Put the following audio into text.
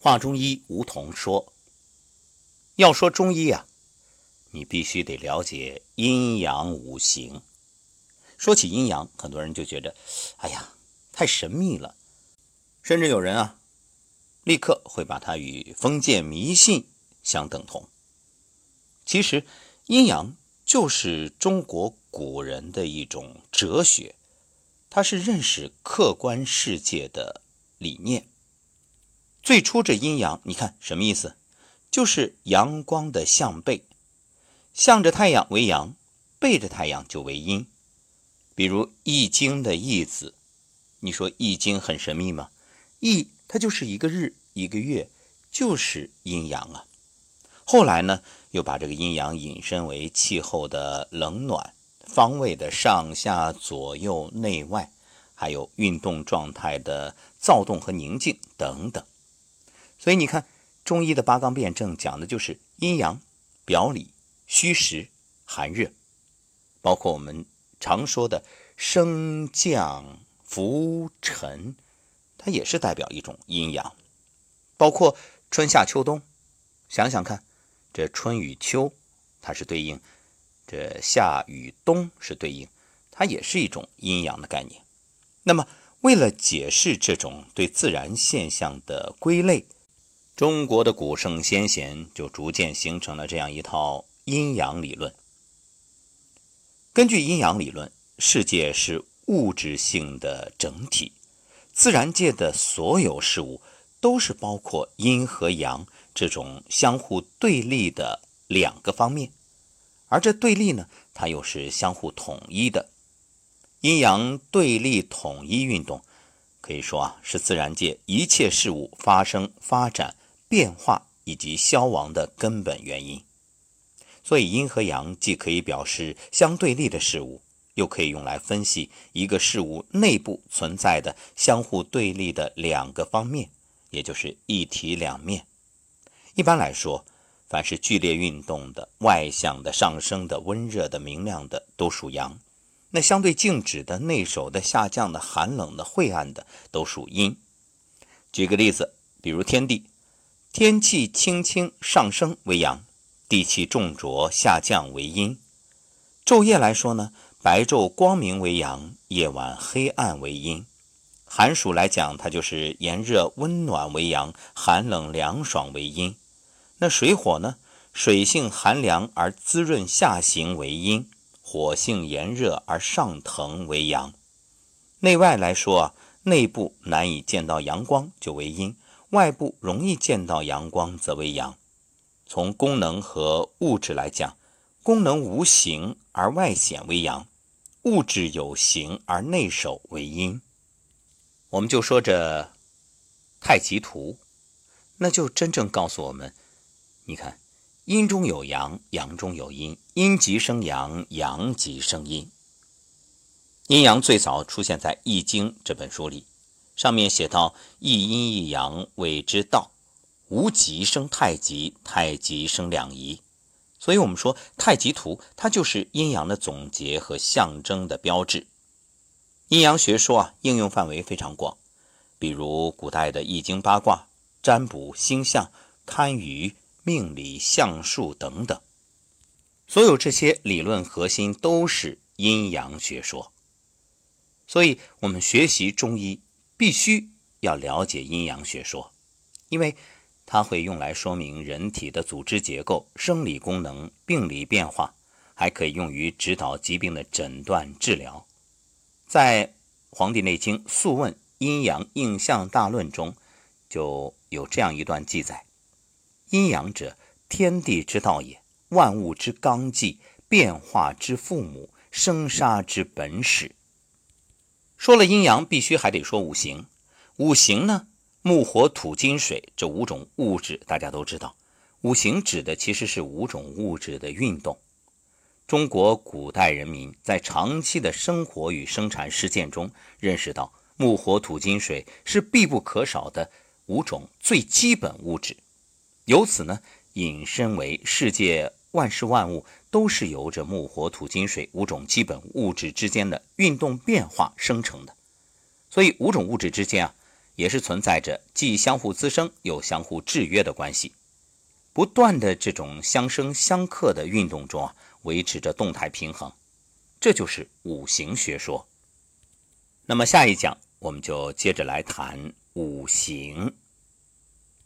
话中医梧桐说：“要说中医啊，你必须得了解阴阳五行。说起阴阳，很多人就觉得，哎呀，太神秘了，甚至有人啊，立刻会把它与封建迷信相等同。其实，阴阳就是中国古人的一种哲学，它是认识客观世界的理念。”最初这阴阳，你看什么意思？就是阳光的向背，向着太阳为阳，背着太阳就为阴。比如《易经》的“易”字，你说《易经》很神秘吗？“易”它就是一个日，一个月，就是阴阳啊。后来呢，又把这个阴阳引申为气候的冷暖、方位的上下左右内外，还有运动状态的躁动和宁静等等。所以你看，中医的八纲辩证讲的就是阴阳、表里、虚实、寒热，包括我们常说的升降浮沉，它也是代表一种阴阳。包括春夏秋冬，想想看，这春与秋它是对应，这夏与冬是对应，它也是一种阴阳的概念。那么，为了解释这种对自然现象的归类，中国的古圣先贤就逐渐形成了这样一套阴阳理论。根据阴阳理论，世界是物质性的整体，自然界的所有事物都是包括阴和阳这种相互对立的两个方面，而这对立呢，它又是相互统一的。阴阳对立统一运动，可以说啊，是自然界一切事物发生发展。变化以及消亡的根本原因，所以阴和阳既可以表示相对立的事物，又可以用来分析一个事物内部存在的相互对立的两个方面，也就是一体两面。一般来说，凡是剧烈运动的、外向的、上升的、温热的、明亮的，都属阳；那相对静止的、内守的、下降的、寒冷的、晦暗的，都属阴。举个例子，比如天地。天气轻轻上升为阳，地气重浊下降为阴。昼夜来说呢，白昼光明为阳，夜晚黑暗为阴。寒暑来讲，它就是炎热温暖为阳，寒冷凉爽为阴。那水火呢？水性寒凉而滋润下行为阴，火性炎热而上腾为阳。内外来说啊，内部难以见到阳光就为阴。外部容易见到阳光，则为阳。从功能和物质来讲，功能无形而外显为阳，物质有形而内守为阴。我们就说这太极图，那就真正告诉我们：你看，阴中有阳，阳中有阴，阴极生阳，阳极生阴。阴阳最早出现在《易经》这本书里。上面写到：“一阴一阳谓之道，无极生太极，太极生两仪。”所以，我们说太极图它就是阴阳的总结和象征的标志。阴阳学说啊，应用范围非常广，比如古代的易经、八卦、占卜、星象、堪舆、命理、相术等等，所有这些理论核心都是阴阳学说。所以，我们学习中医。必须要了解阴阳学说，因为它会用来说明人体的组织结构、生理功能、病理变化，还可以用于指导疾病的诊断治疗。在《黄帝内经·素问·阴阳应象大论》中，就有这样一段记载：“阴阳者，天地之道也，万物之纲纪，变化之父母，生杀之本始。”说了阴阳，必须还得说五行。五行呢，木、火、土、金、水这五种物质，大家都知道。五行指的其实是五种物质的运动。中国古代人民在长期的生活与生产实践中，认识到木、火、土、金、水是必不可少的五种最基本物质，由此呢，引申为世界万事万物。都是由着木、火、土、金、水五种基本物质之间的运动变化生成的，所以五种物质之间啊，也是存在着既相互滋生又相互制约的关系，不断的这种相生相克的运动中啊，维持着动态平衡，这就是五行学说。那么下一讲我们就接着来谈五行。